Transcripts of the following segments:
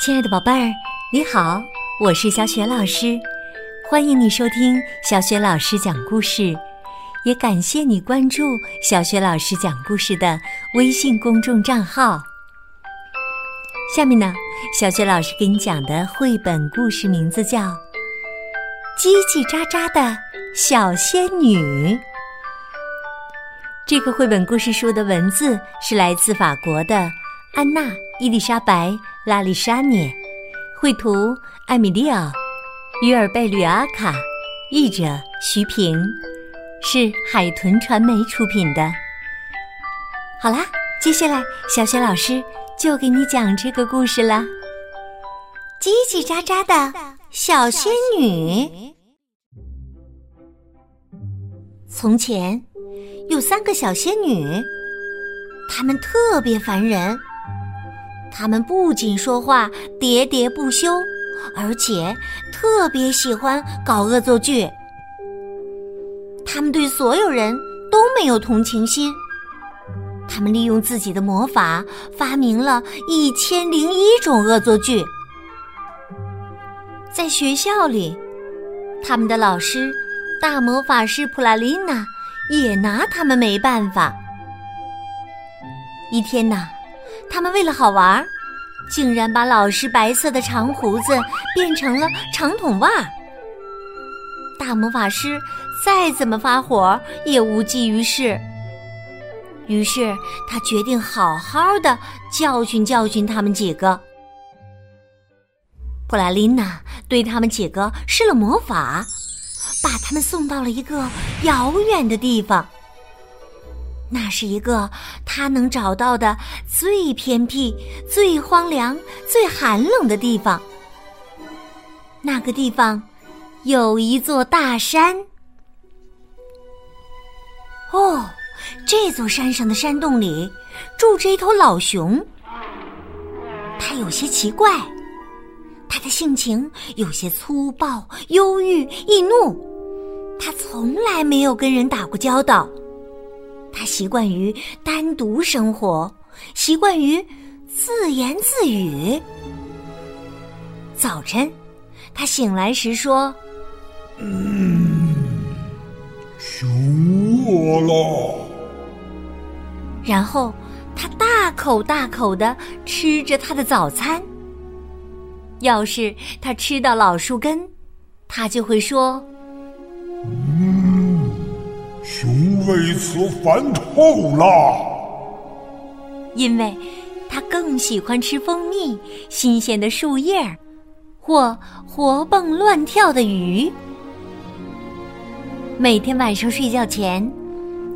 亲爱的宝贝儿，你好，我是小雪老师，欢迎你收听小雪老师讲故事，也感谢你关注小雪老师讲故事的微信公众账号。下面呢，小雪老师给你讲的绘本故事名字叫《叽叽喳喳的小仙女》。这个绘本故事书的文字是来自法国的安娜·伊丽莎白·拉丽莎涅，绘图艾米利奥·于尔贝吕阿卡，译者徐平，是海豚传媒出品的。好啦，接下来小雪老师就给你讲这个故事啦。叽叽喳喳的小仙女。从前。有三个小仙女，她们特别烦人。他们不仅说话喋喋不休，而且特别喜欢搞恶作剧。他们对所有人都没有同情心。他们利用自己的魔法，发明了一千零一种恶作剧。在学校里，他们的老师大魔法师普拉琳娜。也拿他们没办法。一天呐，他们为了好玩，竟然把老师白色的长胡子变成了长筒袜。大魔法师再怎么发火也无济于事。于是他决定好好的教训教训他们几个。布拉琳娜对他们几个施了魔法。把他们送到了一个遥远的地方。那是一个他能找到的最偏僻、最荒凉、最寒冷的地方。那个地方有一座大山。哦，这座山上的山洞里住着一头老熊。它有些奇怪，它的性情有些粗暴、忧郁、易怒。他从来没有跟人打过交道，他习惯于单独生活，习惯于自言自语。早晨，他醒来时说：“嗯，熊饿了。”然后他大口大口的吃着他的早餐。要是他吃到老树根，他就会说。嗯，熊为此烦透了，因为他更喜欢吃蜂蜜、新鲜的树叶儿或活蹦乱跳的鱼。每天晚上睡觉前，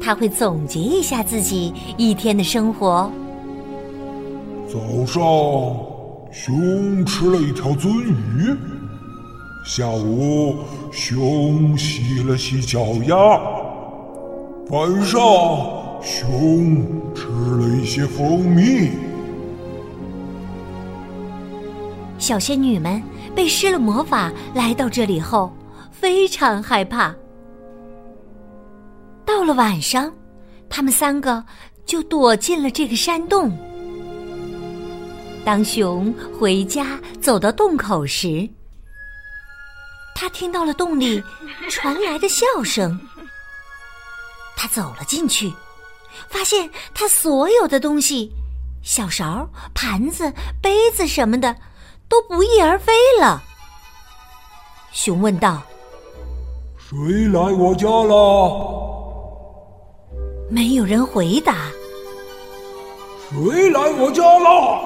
他会总结一下自己一天的生活。早上，熊吃了一条鳟鱼。下午，熊洗了洗脚丫。晚上，熊吃了一些蜂蜜。小仙女们被施了魔法，来到这里后非常害怕。到了晚上，他们三个就躲进了这个山洞。当熊回家走到洞口时，他听到了洞里传来的笑声，他走了进去，发现他所有的东西——小勺、盘子、杯子什么的，都不翼而飞了。熊问道：“谁来我家了？”没有人回答。“谁来我家了？”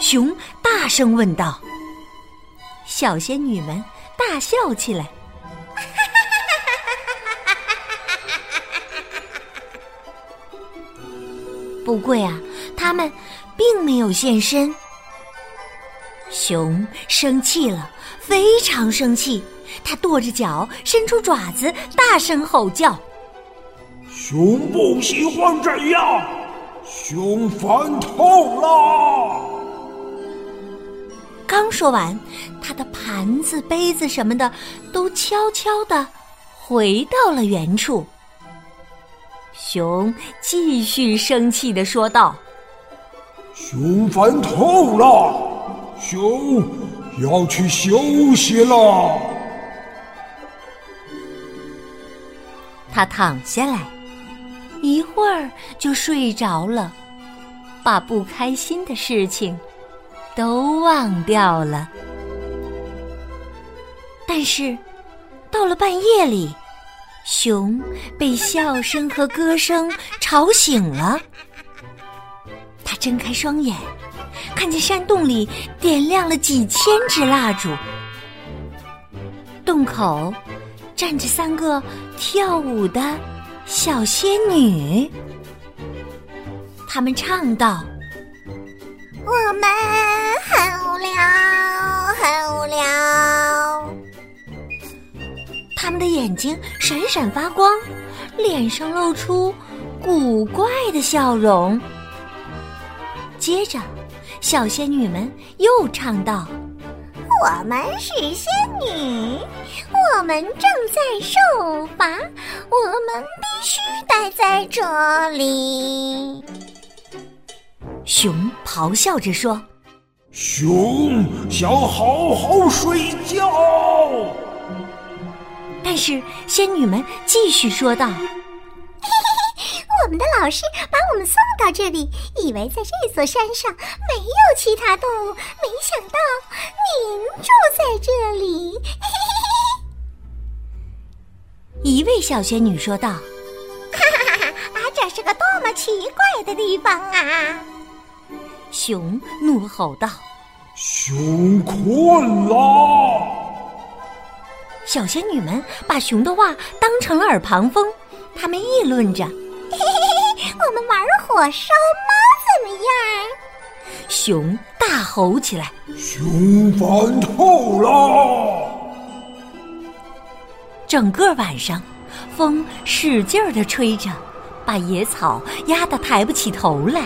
熊大声问道。小仙女们。大笑起来，不贵啊，他们并没有现身。熊生气了，非常生气，它跺着脚，伸出爪子，大声吼叫：“熊不喜欢这样，熊烦透了。”刚说完，他的盘子、杯子什么的都悄悄的回到了原处。熊继续生气的说道：“熊烦透了，熊要去休息了。他躺下来，一会儿就睡着了，把不开心的事情都忘掉了。但是，到了半夜里，熊被笑声和歌声吵醒了。他睁开双眼，看见山洞里点亮了几千支蜡烛，洞口站着三个跳舞的小仙女。他们唱道：“我们很无聊，很无聊。”他们的眼睛闪闪发光，脸上露出古怪的笑容。接着，小仙女们又唱道：“我们是仙女，我们正在受罚，我们必须待在这里。”熊咆哮着说：“熊想好好睡觉。”但是仙女们继续说道：“嘿嘿嘿，我们的老师把我们送到这里，以为在这座山上没有其他动物，没想到您住在这里。”嘿嘿嘿。一位小仙女说道：“哈哈哈哈！这是个多么奇怪的地方啊！”熊怒吼道：“熊困了。”小仙女们把熊的话当成了耳旁风，他们议论着：“嘿嘿嘿，我们玩火烧猫怎么样？”熊大吼起来：“熊烦透了！”整个晚上，风使劲儿的吹着，把野草压得抬不起头来，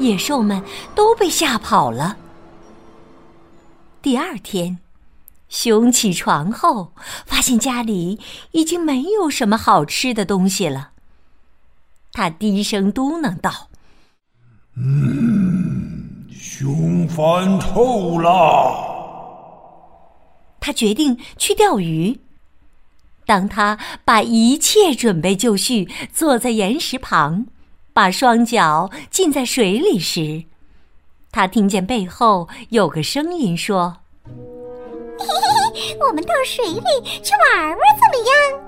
野兽们都被吓跑了。第二天。熊起床后，发现家里已经没有什么好吃的东西了。他低声嘟囔道：“嗯，熊烦透了。”他决定去钓鱼。当他把一切准备就绪，坐在岩石旁，把双脚浸在水里时，他听见背后有个声音说。嘿嘿嘿，我们到水里去玩玩怎么样？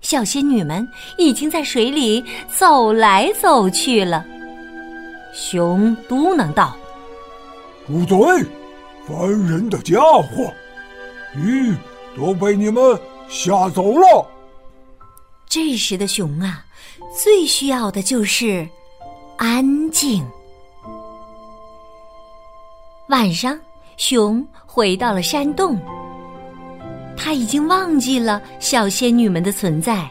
小仙女们已经在水里走来走去了。熊嘟囔道：“住嘴，烦人的家伙！鱼都被你们吓走了。”这时的熊啊，最需要的就是安静。晚上。熊回到了山洞，他已经忘记了小仙女们的存在。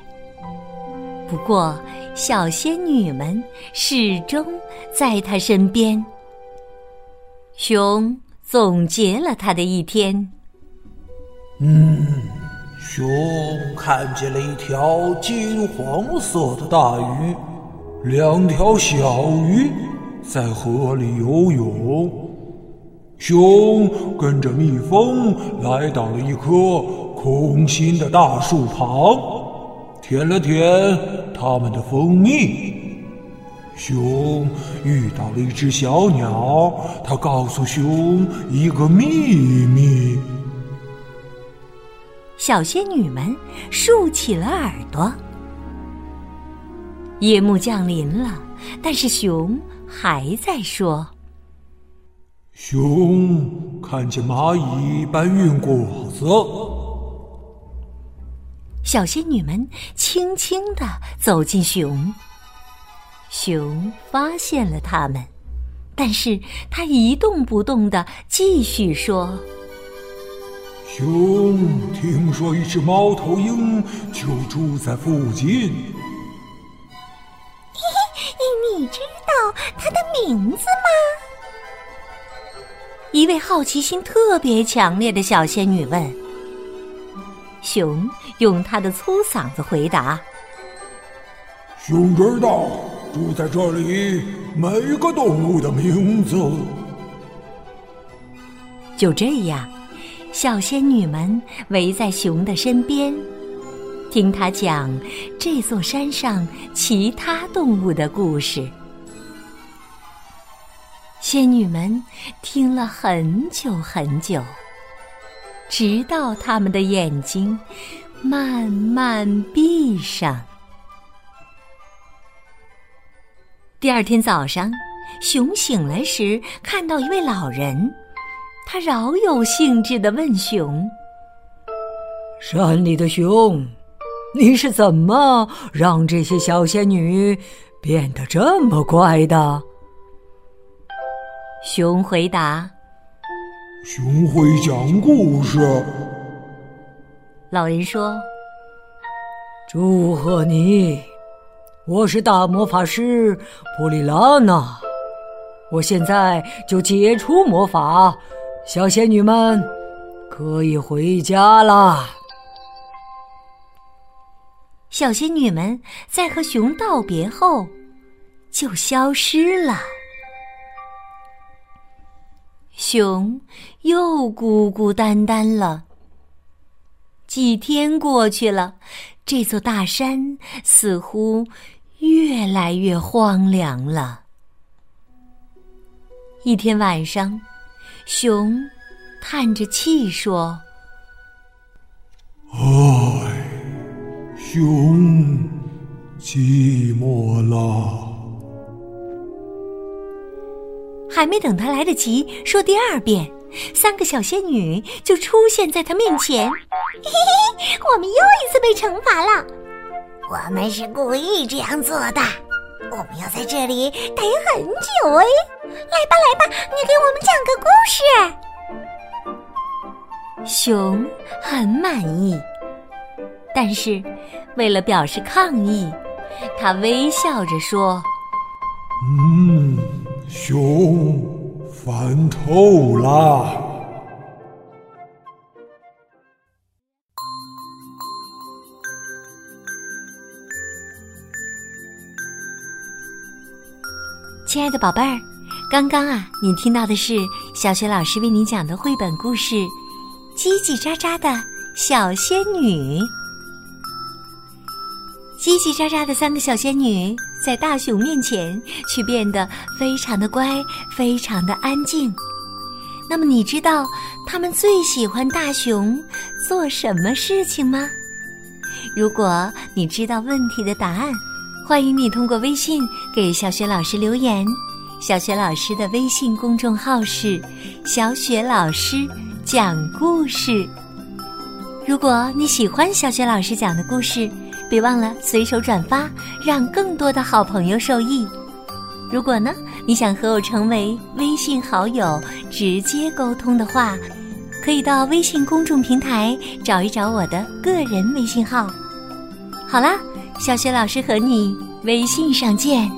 不过，小仙女们始终在他身边。熊总结了他的一天：嗯，熊看见了一条金黄色的大鱼，两条小鱼在河里游泳。熊跟着蜜蜂来到了一棵空心的大树旁，舔了舔它们的蜂蜜。熊遇到了一只小鸟，它告诉熊一个秘密。小仙女们竖起了耳朵。夜幕降临了，但是熊还在说。熊看见蚂蚁搬运果子，小仙女们轻轻地走进熊。熊发现了它们，但是它一动不动地继续说：“熊听说一只猫头鹰就住在附近。嘿嘿，你知道它的名字吗？”一位好奇心特别强烈的小仙女问：“熊用他的粗嗓子回答：‘熊知道住在这里每个动物的名字，就这样，小仙女们围在熊的身边，听他讲这座山上其他动物的故事。仙女们听了很久很久，直到他们的眼睛慢慢闭上。第二天早上，熊醒来时，看到一位老人。他饶有兴致的问熊：“山里的熊，你是怎么让这些小仙女变得这么乖的？”熊回答：“熊会讲故事。”老人说：“祝贺你，我是大魔法师普里拉娜，我现在就解除魔法。”小仙女们可以回家啦。小仙女们在和熊道别后，就消失了。熊又孤孤单单了。几天过去了，这座大山似乎越来越荒凉了。一天晚上。熊叹着气说：“唉，熊寂寞了。”还没等他来得及说第二遍，三个小仙女就出现在他面前。嘿嘿，我们又一次被惩罚了。我们是故意这样做的。我们要在这里待很久哎！来吧，来吧，你给我们讲个故事。熊很满意，但是为了表示抗议，他微笑着说：“嗯，熊烦透啦。”亲爱的宝贝儿，刚刚啊，你听到的是小雪老师为你讲的绘本故事《叽叽喳喳的小仙女》。叽叽喳喳的三个小仙女在大熊面前却变得非常的乖，非常的安静。那么，你知道他们最喜欢大熊做什么事情吗？如果你知道问题的答案。欢迎你通过微信给小雪老师留言。小雪老师的微信公众号是“小雪老师讲故事”。如果你喜欢小雪老师讲的故事，别忘了随手转发，让更多的好朋友受益。如果呢，你想和我成为微信好友，直接沟通的话，可以到微信公众平台找一找我的个人微信号。好啦。小雪老师和你微信上见。